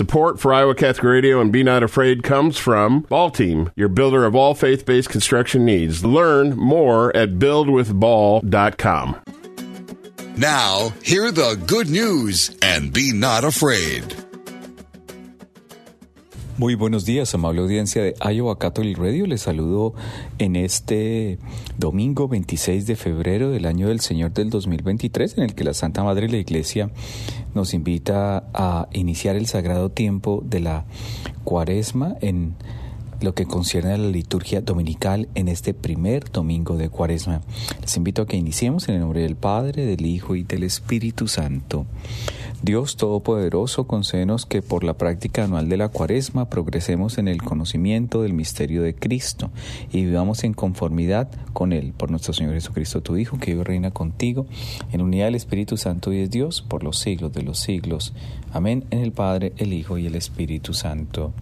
Support for Iowa Catholic Radio and Be Not Afraid comes from Ball Team, your builder of all faith based construction needs. Learn more at buildwithball.com. Now, hear the good news and be not afraid. Muy buenos días, amable audiencia de Iowa Catholic Radio. Les saludo en este domingo 26 de febrero del año del Señor del 2023, en el que la Santa Madre de la Iglesia nos invita a iniciar el sagrado tiempo de la cuaresma en lo que concierne a la liturgia dominical en este primer domingo de cuaresma. Les invito a que iniciemos en el nombre del Padre, del Hijo y del Espíritu Santo. Dios Todopoderoso, concédenos que por la práctica anual de la cuaresma progresemos en el conocimiento del misterio de Cristo y vivamos en conformidad con Él, por nuestro Señor Jesucristo, tu Hijo, que vive reina contigo, en unidad del Espíritu Santo y es Dios, por los siglos de los siglos. Amén. En el Padre, el Hijo y el Espíritu Santo.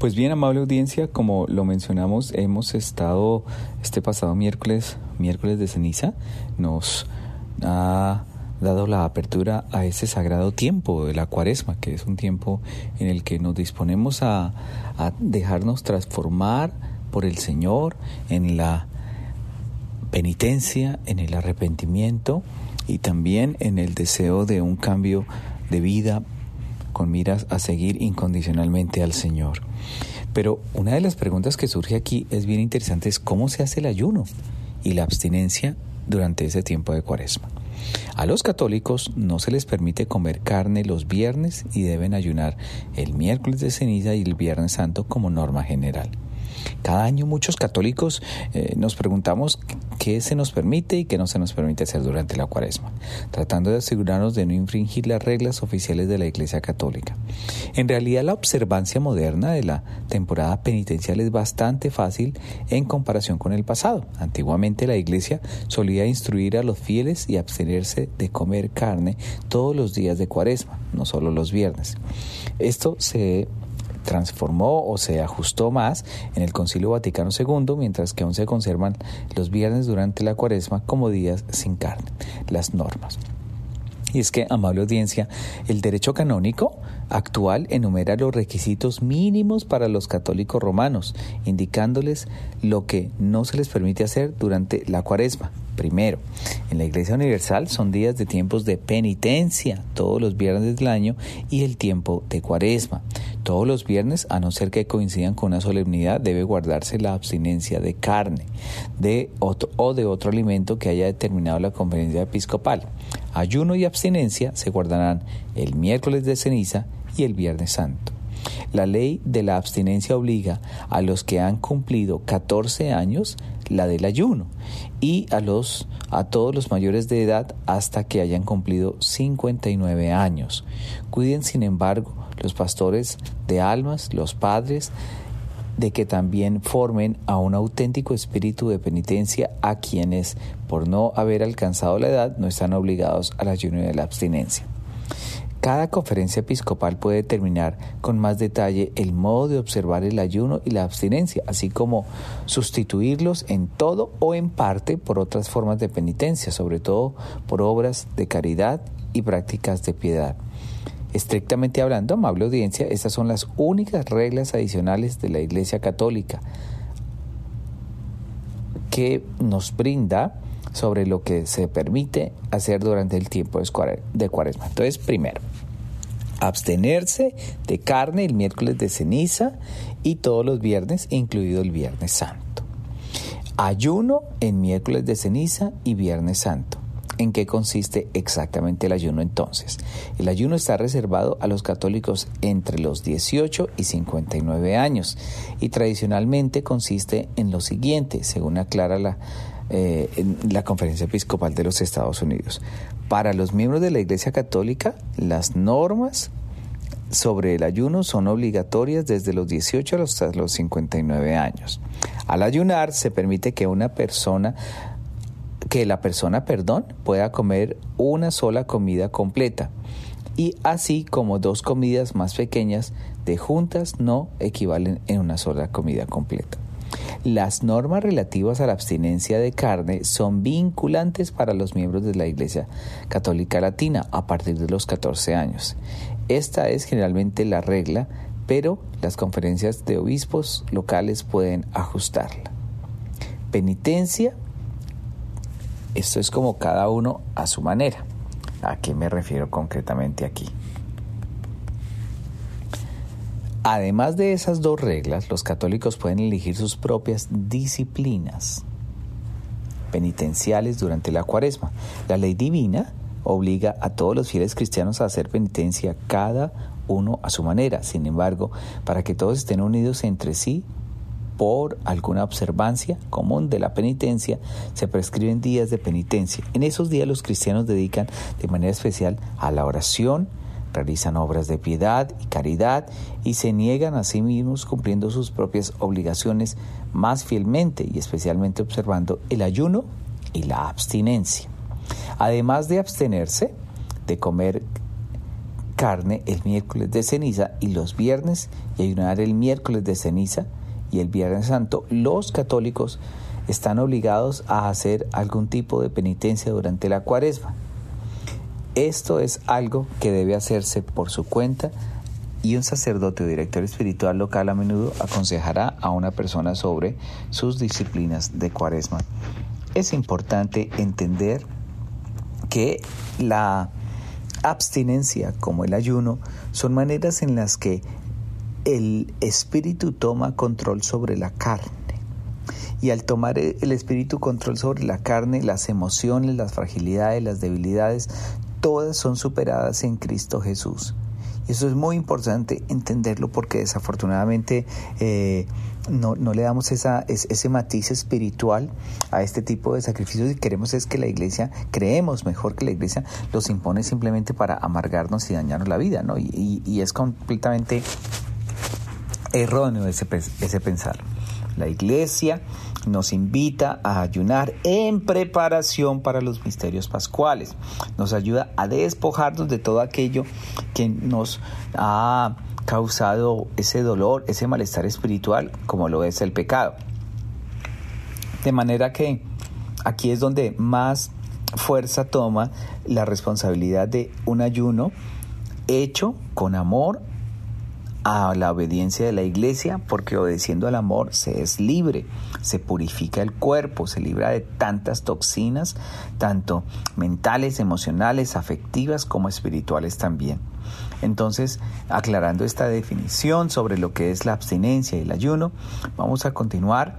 Pues bien, amable audiencia, como lo mencionamos, hemos estado este pasado miércoles, miércoles de ceniza, nos ha dado la apertura a ese sagrado tiempo de la cuaresma, que es un tiempo en el que nos disponemos a, a dejarnos transformar por el Señor en la penitencia, en el arrepentimiento y también en el deseo de un cambio de vida con miras a seguir incondicionalmente al Señor. Pero una de las preguntas que surge aquí es bien interesante, es cómo se hace el ayuno y la abstinencia durante ese tiempo de cuaresma. A los católicos no se les permite comer carne los viernes y deben ayunar el miércoles de ceniza y el viernes santo como norma general. Cada año muchos católicos eh, nos preguntamos qué se nos permite y qué no se nos permite hacer durante la cuaresma, tratando de asegurarnos de no infringir las reglas oficiales de la Iglesia Católica. En realidad la observancia moderna de la temporada penitencial es bastante fácil en comparación con el pasado. Antiguamente la Iglesia solía instruir a los fieles y abstenerse de comer carne todos los días de cuaresma, no solo los viernes. Esto se transformó o se ajustó más en el Concilio Vaticano II, mientras que aún se conservan los viernes durante la cuaresma como días sin carne, las normas. Y es que, amable audiencia, el derecho canónico actual enumera los requisitos mínimos para los católicos romanos, indicándoles lo que no se les permite hacer durante la cuaresma. Primero, en la Iglesia Universal son días de tiempos de penitencia, todos los viernes del año, y el tiempo de cuaresma. Todos los viernes, a no ser que coincidan con una solemnidad, debe guardarse la abstinencia de carne de o de otro alimento que haya determinado la conferencia episcopal. Ayuno y abstinencia se guardarán el miércoles de ceniza y el viernes santo. La ley de la abstinencia obliga a los que han cumplido 14 años la del ayuno y a los a todos los mayores de edad hasta que hayan cumplido 59 años. Cuiden, sin embargo, los pastores de almas, los padres, de que también formen a un auténtico espíritu de penitencia a quienes, por no haber alcanzado la edad, no están obligados al ayuno y a la abstinencia. Cada conferencia episcopal puede determinar con más detalle el modo de observar el ayuno y la abstinencia, así como sustituirlos en todo o en parte por otras formas de penitencia, sobre todo por obras de caridad y prácticas de piedad. Estrictamente hablando, amable audiencia, estas son las únicas reglas adicionales de la Iglesia Católica que nos brinda sobre lo que se permite hacer durante el tiempo de cuaresma. Entonces, primero, abstenerse de carne el miércoles de ceniza y todos los viernes, incluido el viernes santo. Ayuno en miércoles de ceniza y viernes santo. ¿En qué consiste exactamente el ayuno entonces? El ayuno está reservado a los católicos entre los 18 y 59 años y tradicionalmente consiste en lo siguiente, según aclara la eh, la Conferencia Episcopal de los Estados Unidos. Para los miembros de la Iglesia Católica, las normas sobre el ayuno son obligatorias desde los 18 hasta los 59 años. Al ayunar se permite que una persona que la persona, perdón, pueda comer una sola comida completa y así como dos comidas más pequeñas de juntas no equivalen en una sola comida completa. Las normas relativas a la abstinencia de carne son vinculantes para los miembros de la Iglesia Católica Latina a partir de los 14 años. Esta es generalmente la regla, pero las conferencias de obispos locales pueden ajustarla. Penitencia, esto es como cada uno a su manera. ¿A qué me refiero concretamente aquí? Además de esas dos reglas, los católicos pueden elegir sus propias disciplinas penitenciales durante la cuaresma. La ley divina obliga a todos los fieles cristianos a hacer penitencia cada uno a su manera. Sin embargo, para que todos estén unidos entre sí por alguna observancia común de la penitencia, se prescriben días de penitencia. En esos días los cristianos dedican de manera especial a la oración, realizan obras de piedad y caridad y se niegan a sí mismos cumpliendo sus propias obligaciones más fielmente y especialmente observando el ayuno y la abstinencia. Además de abstenerse de comer carne el miércoles de ceniza y los viernes y ayunar el miércoles de ceniza y el viernes santo, los católicos están obligados a hacer algún tipo de penitencia durante la cuaresma. Esto es algo que debe hacerse por su cuenta y un sacerdote o director espiritual local a menudo aconsejará a una persona sobre sus disciplinas de cuaresma. Es importante entender que la abstinencia como el ayuno son maneras en las que el espíritu toma control sobre la carne. Y al tomar el espíritu control sobre la carne, las emociones, las fragilidades, las debilidades, todas son superadas en Cristo Jesús. Y eso es muy importante entenderlo porque desafortunadamente eh, no, le damos esa, ese matiz espiritual a este tipo de sacrificios y queremos es que la iglesia, creemos mejor que la iglesia los impone simplemente para amargarnos y dañarnos la vida, ¿no? Y, y es completamente erróneo ese, pensar. La iglesia nos invita a ayunar en preparación para los misterios pascuales. Nos ayuda a despojarnos de todo aquello que nos ha causado ese dolor, ese malestar espiritual, como lo es el pecado. De manera que aquí es donde más fuerza toma la responsabilidad de un ayuno hecho con amor a la obediencia de la iglesia, porque obedeciendo al amor se es libre, se purifica el cuerpo, se libra de tantas toxinas, tanto mentales, emocionales, afectivas como espirituales también. Entonces, aclarando esta definición sobre lo que es la abstinencia y el ayuno, vamos a continuar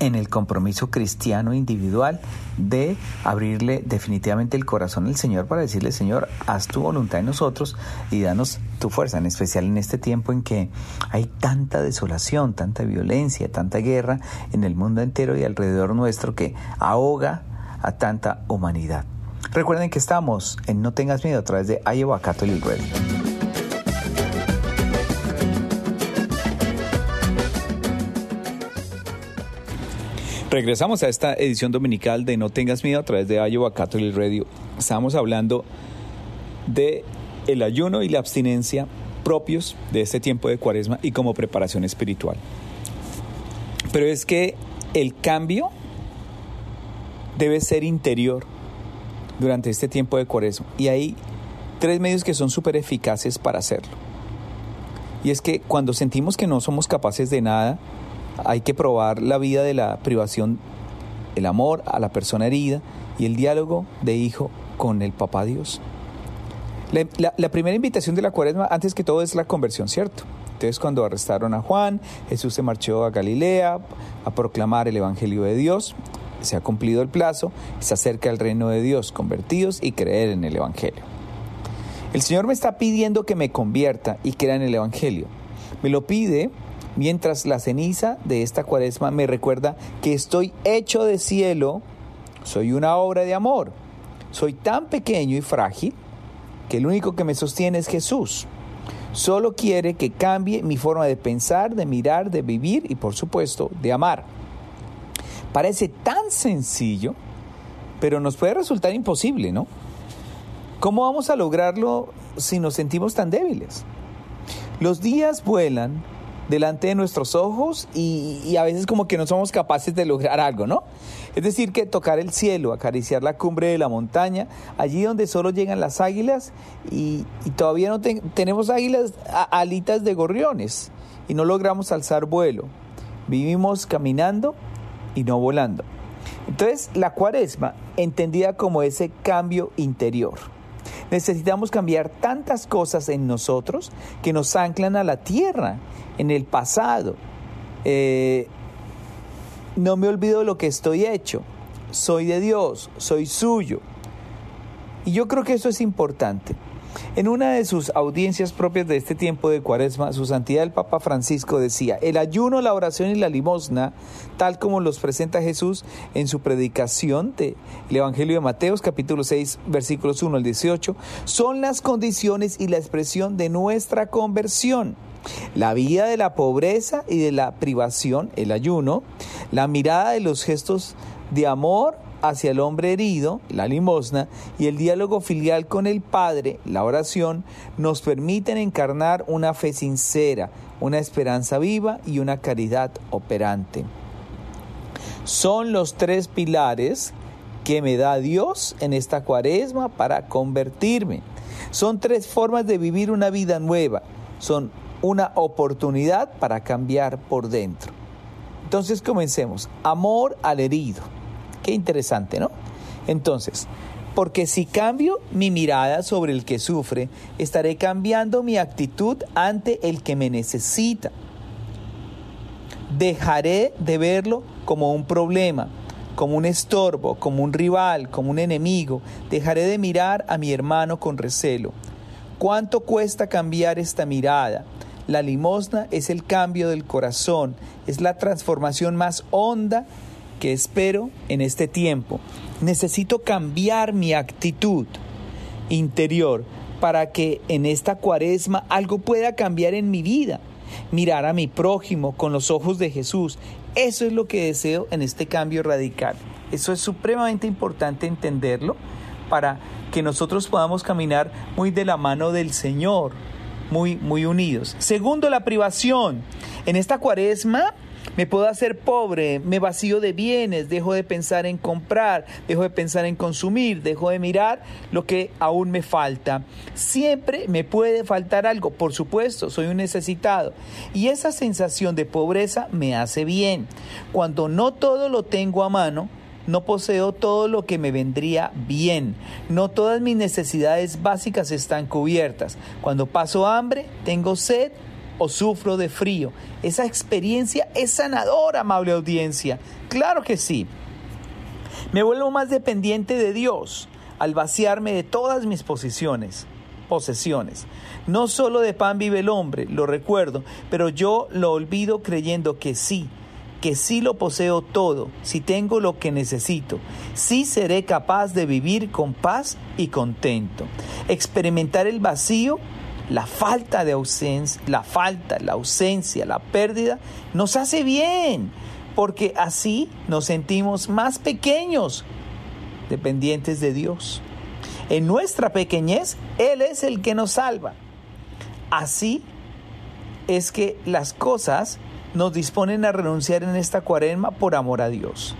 en el compromiso cristiano individual de abrirle definitivamente el corazón al Señor para decirle, Señor, haz tu voluntad en nosotros y danos tu fuerza, en especial en este tiempo en que hay tanta desolación, tanta violencia, tanta guerra en el mundo entero y alrededor nuestro que ahoga a tanta humanidad. Recuerden que estamos en No tengas miedo a través de Iowa Catholic Radio. Regresamos a esta edición dominical de No tengas miedo a través de Iowa Catholic Radio. Estamos hablando de el ayuno y la abstinencia propios de este tiempo de Cuaresma y como preparación espiritual. Pero es que el cambio debe ser interior durante este tiempo de Cuaresma y hay tres medios que son súper eficaces para hacerlo. Y es que cuando sentimos que no somos capaces de nada, hay que probar la vida de la privación, el amor a la persona herida y el diálogo de hijo con el papá Dios. La, primera invitación de la cuaresma, antes que todo, es la conversión, ¿cierto? Entonces, cuando arrestaron a Juan, Jesús se marchó a Galilea a proclamar el Evangelio de Dios. Se ha cumplido el plazo, se acerca el reino de Dios, convertidos y creer en el Evangelio. El Señor me está pidiendo que me convierta y crea en el Evangelio. Me lo pide mientras la ceniza de esta cuaresma me recuerda que estoy hecho de cielo, soy una obra de amor, soy tan pequeño y frágil que el único que me sostiene es Jesús. Solo quiere que cambie mi forma de pensar, de mirar, de vivir y por supuesto de amar. Parece tan sencillo, pero nos puede resultar imposible, ¿no? ¿Cómo vamos a lograrlo si nos sentimos tan débiles? Los días vuelan delante de nuestros ojos y, a veces como que no somos capaces de lograr algo, ¿no? Es decir, que tocar el cielo, acariciar la cumbre de la montaña, allí donde solo llegan las águilas y, todavía no tenemos águilas, alitas de gorriones y no logramos alzar vuelo. Vivimos caminando y no volando. Entonces, la cuaresma, entendida como ese cambio interior. Necesitamos cambiar tantas cosas en nosotros que nos anclan a la tierra, en el pasado. Eh, no me olvido de lo que estoy hecho. Soy de Dios, soy suyo. Y yo creo que eso es importante. En una de sus audiencias propias de este tiempo de cuaresma, su santidad el Papa Francisco decía, el ayuno, la oración y la limosna, tal como los presenta Jesús en su predicación del Evangelio de Mateos capítulo 6 versículos 1 al 18, son las condiciones y la expresión de nuestra conversión. La vida de la pobreza y de la privación, el ayuno, la mirada de los gestos de amor hacia el hombre herido, la limosna, y el diálogo filial con el Padre, la oración, nos permiten encarnar una fe sincera, una esperanza viva y una caridad operante. Son los tres pilares que me da Dios en esta cuaresma para convertirme. Son tres formas de vivir una vida nueva. Son una oportunidad para cambiar por dentro. Entonces comencemos. Amor al herido. Interesante, ¿no? Entonces, porque si cambio mi mirada sobre el que sufre, estaré cambiando mi actitud ante el que me necesita. Dejaré de verlo como un problema, como un estorbo, como un rival, como un enemigo. Dejaré de mirar a mi hermano con recelo. ¿Cuánto cuesta cambiar esta mirada? La limosna es el cambio del corazón, es la transformación más honda que espero en este tiempo. Necesito cambiar mi actitud interior para que en esta cuaresma algo pueda cambiar en mi vida. Mirar a mi prójimo con los ojos de Jesús. Eso es lo que deseo en este cambio radical. Eso es supremamente importante entenderlo para que nosotros podamos caminar muy de la mano del Señor, muy, muy unidos. Segundo, la privación. En esta cuaresma me puedo hacer pobre, me vacío de bienes, dejo de pensar en comprar, dejo de pensar en consumir, dejo de mirar lo que aún me falta. Siempre me puede faltar algo, por supuesto, soy un necesitado. Y esa sensación de pobreza me hace bien. Cuando no todo lo tengo a mano, no poseo todo lo que me vendría bien. No todas mis necesidades básicas están cubiertas. Cuando paso hambre, tengo sed o sufro de frío. Esa experiencia es sanadora, amable audiencia. Claro que sí. Me vuelvo más dependiente de Dios al vaciarme de todas mis posiciones, posesiones. No solo de pan vive el hombre, lo recuerdo, pero yo lo olvido creyendo que sí, que sí lo poseo todo, si tengo lo que necesito, sí seré capaz de vivir con paz y contento. Experimentar el vacío la falta de ausencia, la falta, la ausencia, la pérdida, nos hace bien, porque así nos sentimos más pequeños, dependientes de Dios. En nuestra pequeñez, Él es el que nos salva. Así es que las cosas nos disponen a renunciar en esta cuaresma por amor a Dios.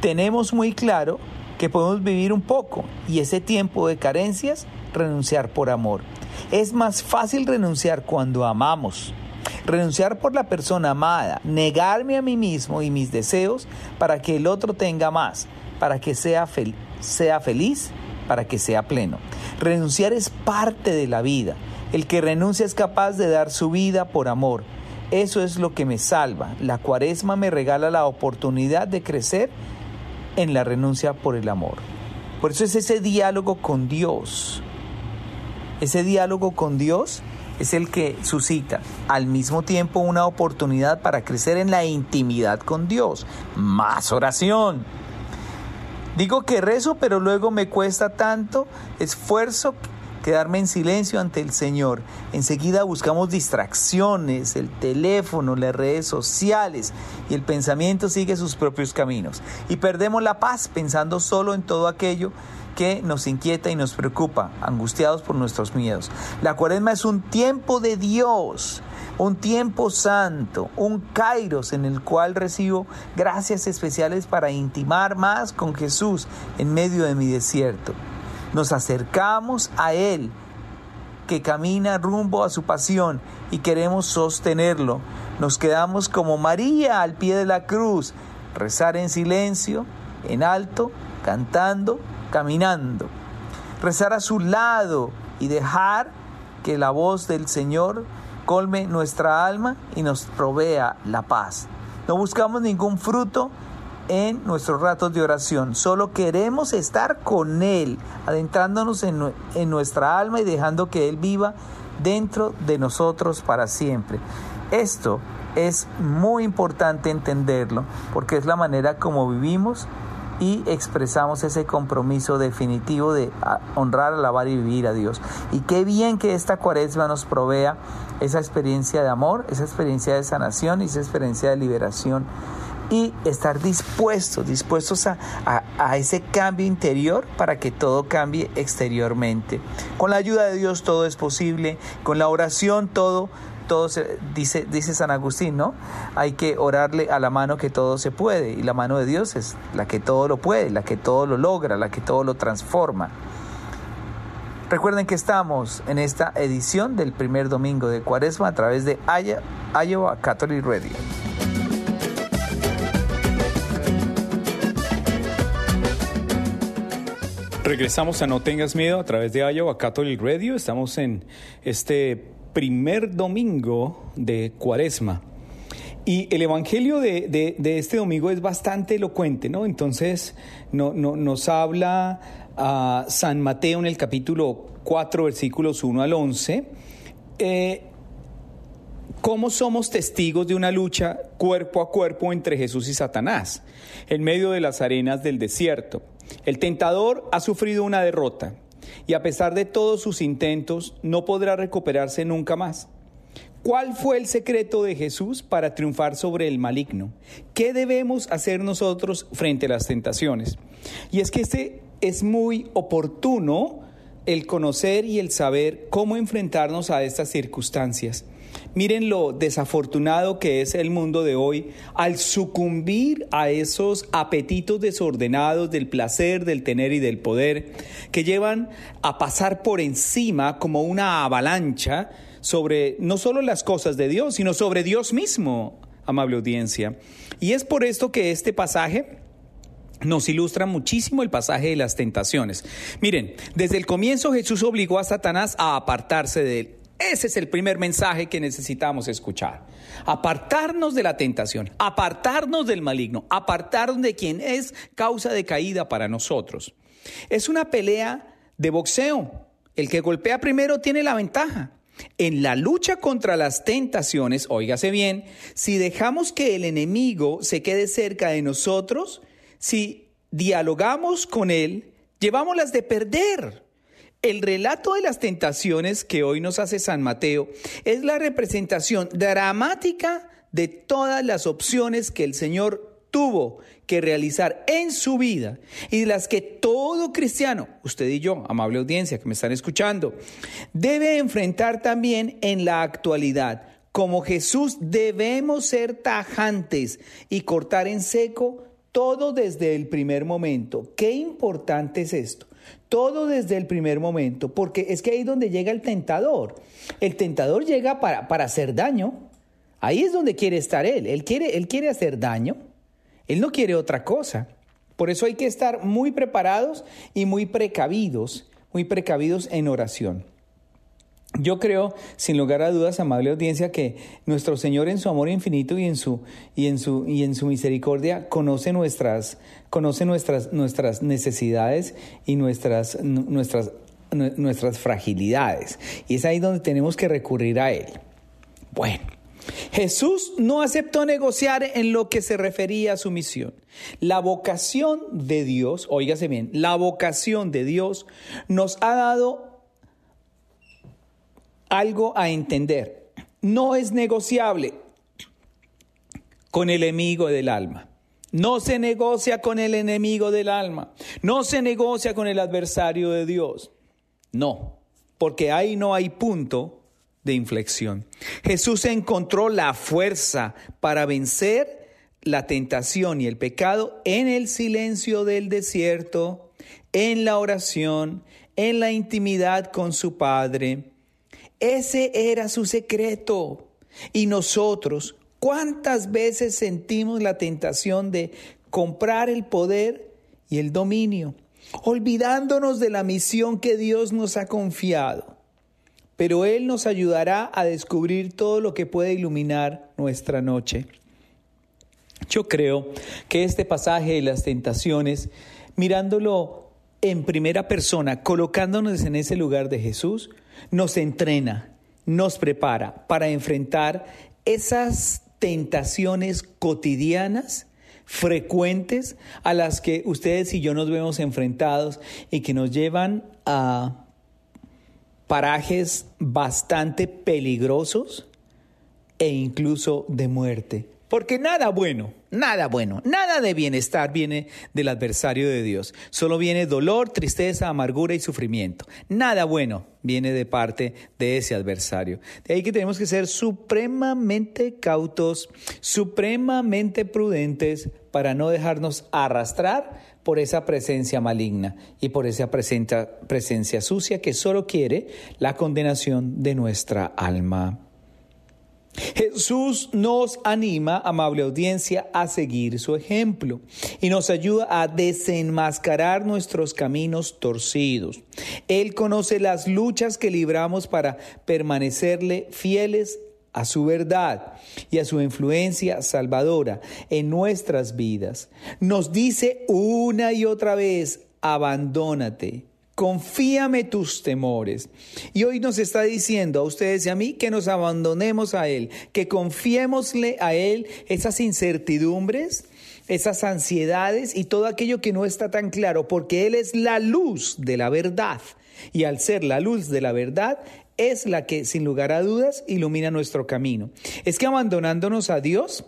Tenemos muy claro que podemos vivir un poco y ese tiempo de carencias renunciar por amor. Es más fácil renunciar cuando amamos. Renunciar por la persona amada, negarme a mí mismo y mis deseos para que el otro tenga más, para que sea, feliz, para que sea pleno. Renunciar es parte de la vida. El que renuncia es capaz de dar su vida por amor. Eso es lo que me salva. La cuaresma me regala la oportunidad de crecer en la renuncia por el amor. Por eso es ese diálogo con Dios, ese diálogo con Dios es el que suscita al mismo tiempo una oportunidad para crecer en la intimidad con Dios. Más oración. Digo que rezo, pero luego me cuesta tanto esfuerzo quedarme en silencio ante el Señor. Enseguida buscamos distracciones, el teléfono, las redes sociales y el pensamiento sigue sus propios caminos. Y perdemos la paz pensando solo en todo aquello que nos inquieta y nos preocupa, angustiados por nuestros miedos. La cuaresma es un tiempo de Dios, un tiempo santo, un kairos en el cual recibo gracias especiales para intimar más con Jesús en medio de mi desierto. Nos acercamos a Él que camina rumbo a su pasión y queremos sostenerlo. Nos quedamos como María al pie de la cruz, rezar en silencio, en alto, cantando, caminando. Rezar a su lado y dejar que la voz del Señor colme nuestra alma y nos provea la paz. No buscamos ningún fruto en nuestros ratos de oración. Solo queremos estar con Él, adentrándonos en, en, nuestra alma y dejando que Él viva dentro de nosotros para siempre. Esto es muy importante entenderlo porque es la manera como vivimos y expresamos ese compromiso definitivo de honrar, alabar y vivir a Dios. Y qué bien que esta cuaresma nos provea esa experiencia de amor, esa experiencia de sanación y esa experiencia de liberación y estar dispuestos, dispuestos a, a, ese cambio interior para que todo cambie exteriormente. Con la ayuda de Dios todo es posible, con la oración todo, todo se, dice, dice San Agustín, ¿no? Hay que orarle a la mano que todo se puede y la mano de Dios es la que todo lo puede, la que todo lo logra, la que todo lo transforma. Recuerden que estamos en esta edición del primer domingo de Cuaresma a través de Iowa Catholic Radio. Regresamos a No Tengas Miedo a través de Iowa Catholic Radio. Estamos en este primer domingo de Cuaresma. Y el Evangelio de, este domingo es bastante elocuente, ¿no? Entonces no, nos habla a San Mateo en el capítulo 4, versículos 1 al 11. Eh, ¿Cómo somos testigos de una lucha cuerpo a cuerpo entre Jesús y Satanás en medio de las arenas del desierto? El tentador ha sufrido una derrota y a pesar de todos sus intentos no podrá recuperarse nunca más. ¿Cuál fue el secreto de Jesús para triunfar sobre el maligno? ¿Qué debemos hacer nosotros frente a las tentaciones? Y es que este es muy oportuno el conocer y el saber cómo enfrentarnos a estas circunstancias. Miren lo desafortunado que es el mundo de hoy al sucumbir a esos apetitos desordenados del placer, del tener y del poder, que llevan a pasar por encima como una avalancha sobre no solo las cosas de Dios, sino sobre Dios mismo, amable audiencia. Y es por esto que este pasaje nos ilustra muchísimo el pasaje de las tentaciones. Miren, desde el comienzo Jesús obligó a Satanás a apartarse de él. Ese es el primer mensaje que necesitamos escuchar. Apartarnos de la tentación, apartarnos del maligno, apartarnos de quien es causa de caída para nosotros. Es una pelea de boxeo. El que golpea primero tiene la ventaja. En la lucha contra las tentaciones, óigase bien, si dejamos que el enemigo se quede cerca de nosotros, si dialogamos con él, llevámoslas de perder. El relato de las tentaciones que hoy nos hace San Mateo es la representación dramática de todas las opciones que el Señor tuvo que realizar en su vida y de las que todo cristiano, usted y yo, amable audiencia que me están escuchando, debe enfrentar también en la actualidad. Como Jesús debemos ser tajantes y cortar en seco todo desde el primer momento. Qué importante es esto. Todo desde el primer momento, porque es que ahí es donde llega el tentador. El tentador llega para, para hacer daño. Ahí es donde quiere estar él. Él quiere, él quiere hacer daño. Él no quiere otra cosa. Por eso hay que estar muy preparados y muy precavidos, muy precavidos en oración. Yo creo, sin lugar a dudas, amable audiencia, que nuestro Señor en su amor infinito y en su, y en su, y en su misericordia conoce nuestras, conoce nuestras, nuestras necesidades y nuestras, nuestras, nuestras fragilidades. Y es ahí donde tenemos que recurrir a Él. Bueno, Jesús no aceptó negociar en lo que se refería a su misión. La vocación de Dios, óigase bien, la vocación de Dios nos ha dado algo a entender. No es negociable con el enemigo del alma. No se negocia con el enemigo del alma. No se negocia con el adversario de Dios. No, porque ahí no hay punto de inflexión. Jesús encontró la fuerza para vencer la tentación y el pecado en el silencio del desierto, en la oración, en la intimidad con su Padre. Ese era su secreto. Y nosotros, ¿cuántas veces sentimos la tentación de comprar el poder y el dominio, olvidándonos de la misión que Dios nos ha confiado? Pero Él nos ayudará a descubrir todo lo que puede iluminar nuestra noche. Yo creo que este pasaje de las tentaciones, mirándolo en primera persona, colocándonos en ese lugar de Jesús, nos entrena, nos prepara para enfrentar esas tentaciones cotidianas, frecuentes, a las que ustedes y yo nos vemos enfrentados y que nos llevan a parajes bastante peligrosos e incluso de muerte. Porque nada bueno, nada bueno, nada de bienestar viene del adversario de Dios. Solo viene dolor, tristeza, amargura y sufrimiento. Nada bueno viene de parte de ese adversario. De ahí que tenemos que ser supremamente cautos, supremamente prudentes para no dejarnos arrastrar por esa presencia maligna y por esa presencia, presencia sucia que solo quiere la condenación de nuestra alma. Jesús nos anima, amable audiencia, a seguir su ejemplo y nos ayuda a desenmascarar nuestros caminos torcidos. Él conoce las luchas que libramos para permanecerle fieles a su verdad y a su influencia salvadora en nuestras vidas. Nos dice una y otra vez, abandónate Confíame tus temores. Y hoy nos está diciendo a ustedes y a mí que nos abandonemos a Él, que confiémosle a Él esas incertidumbres, esas ansiedades y todo aquello que no está tan claro, porque Él es la luz de la verdad. Y al ser la luz de la verdad, es la que, sin lugar a dudas, ilumina nuestro camino. Es que abandonándonos a Dios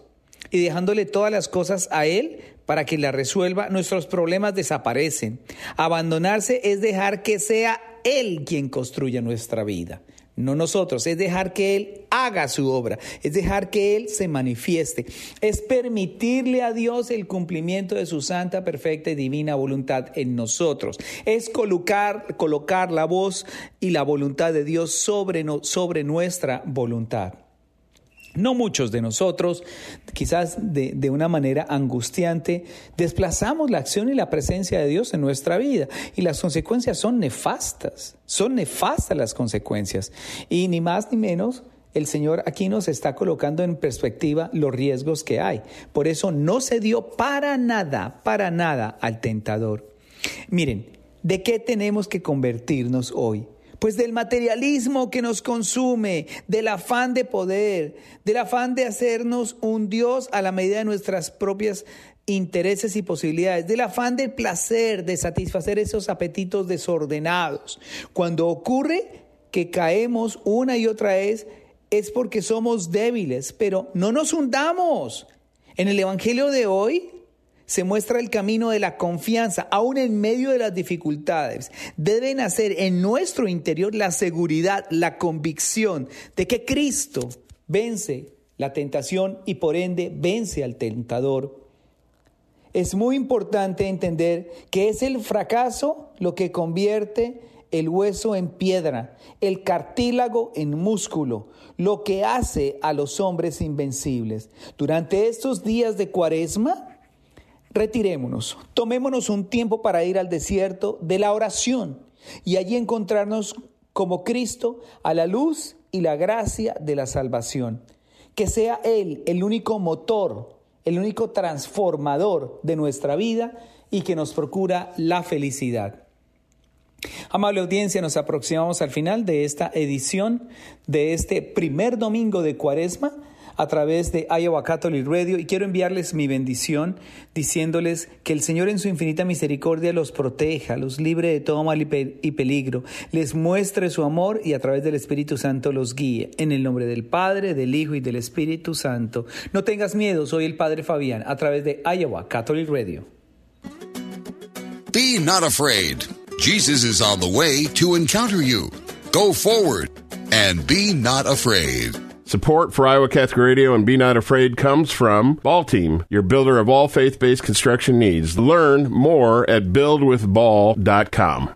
y dejándole todas las cosas a Él, para que la resuelva, nuestros problemas desaparecen. Abandonarse es dejar que sea Él quien construya nuestra vida, no nosotros, es dejar que Él haga su obra, es dejar que Él se manifieste, es permitirle a Dios el cumplimiento de su santa, perfecta y divina voluntad en nosotros, es colocar, colocar la voz y la voluntad de Dios sobre, sobre nuestra voluntad. No muchos de nosotros, quizás de, una manera angustiante, desplazamos la acción y la presencia de Dios en nuestra vida y las consecuencias son nefastas, son nefastas las consecuencias y ni más ni menos el Señor aquí nos está colocando en perspectiva los riesgos que hay. Por eso no se dio para nada, para nada al tentador. Miren, ¿de qué tenemos que convertirnos hoy? Pues del materialismo que nos consume, del afán de poder, del afán de hacernos un Dios a la medida de nuestras propias intereses y posibilidades, del afán del placer, de satisfacer esos apetitos desordenados. Cuando ocurre que caemos una y otra vez, es porque somos débiles, pero no nos hundamos. En el Evangelio de hoy se muestra el camino de la confianza, aún en medio de las dificultades. Debe nacer en nuestro interior la seguridad, la convicción de que Cristo vence la tentación y por ende vence al tentador. Es muy importante entender que es el fracaso lo que convierte el hueso en piedra, el cartílago en músculo, lo que hace a los hombres invencibles. Durante estos días de cuaresma, Retirémonos, tomémonos un tiempo para ir al desierto de la oración y allí encontrarnos como Cristo a la luz y la gracia de la salvación. Que sea Él el único motor, el único transformador de nuestra vida y que nos procura la felicidad. Amable audiencia, nos aproximamos al final de esta edición de este primer domingo de Cuaresma a través de Iowa Catholic Radio y quiero enviarles mi bendición diciéndoles que el Señor en su infinita misericordia los proteja, los libre de todo mal y peligro, les muestre su amor y a través del Espíritu Santo los guíe. En el nombre del Padre, del Hijo y del Espíritu Santo. No tengas miedo, soy el Padre Fabián a través de Iowa Catholic Radio. Be not afraid. Jesus is on the way to encounter you. Go forward. and be not afraid. Support for Iowa Catholic Radio and Be Not Afraid comes from Ball Team, your builder of all faith based construction needs. Learn more at buildwithball.com.